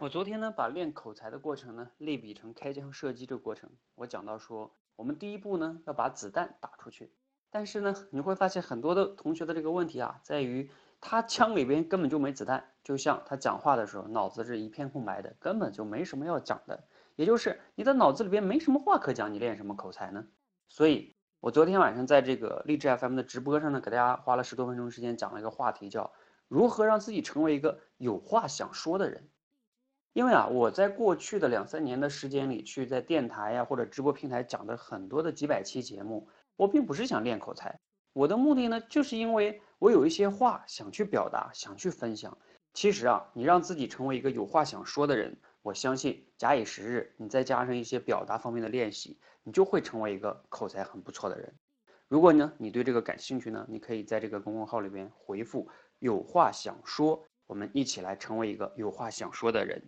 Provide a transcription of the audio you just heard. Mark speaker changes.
Speaker 1: 我昨天呢，把练口才的过程呢，类比成开枪射击这个过程。我讲到说，我们第一步呢，要把子弹打出去。但是呢，你会发现很多的同学的这个问题啊，在于他枪里边根本就没子弹，就像他讲话的时候，脑子是一片空白的，根本就没什么要讲的。也就是你的脑子里边没什么话可讲，你练什么口才呢？所以，我昨天晚上在这个励志 FM 的直播上呢，给大家花了十多分钟时间讲了一个话题，叫如何让自己成为一个有话想说的人。因为啊，我在过去的两三年的时间里，去在电台呀或者直播平台讲的很多的几百期节目，我并不是想练口才，我的目的呢，就是因为我有一些话想去表达，想去分享。其实啊，你让自己成为一个有话想说的人，我相信假以时日，你再加上一些表达方面的练习，你就会成为一个口才很不错的人。如果呢，你对这个感兴趣呢，你可以在这个公众号里边回复“有话想说”，我们一起来成为一个有话想说的人。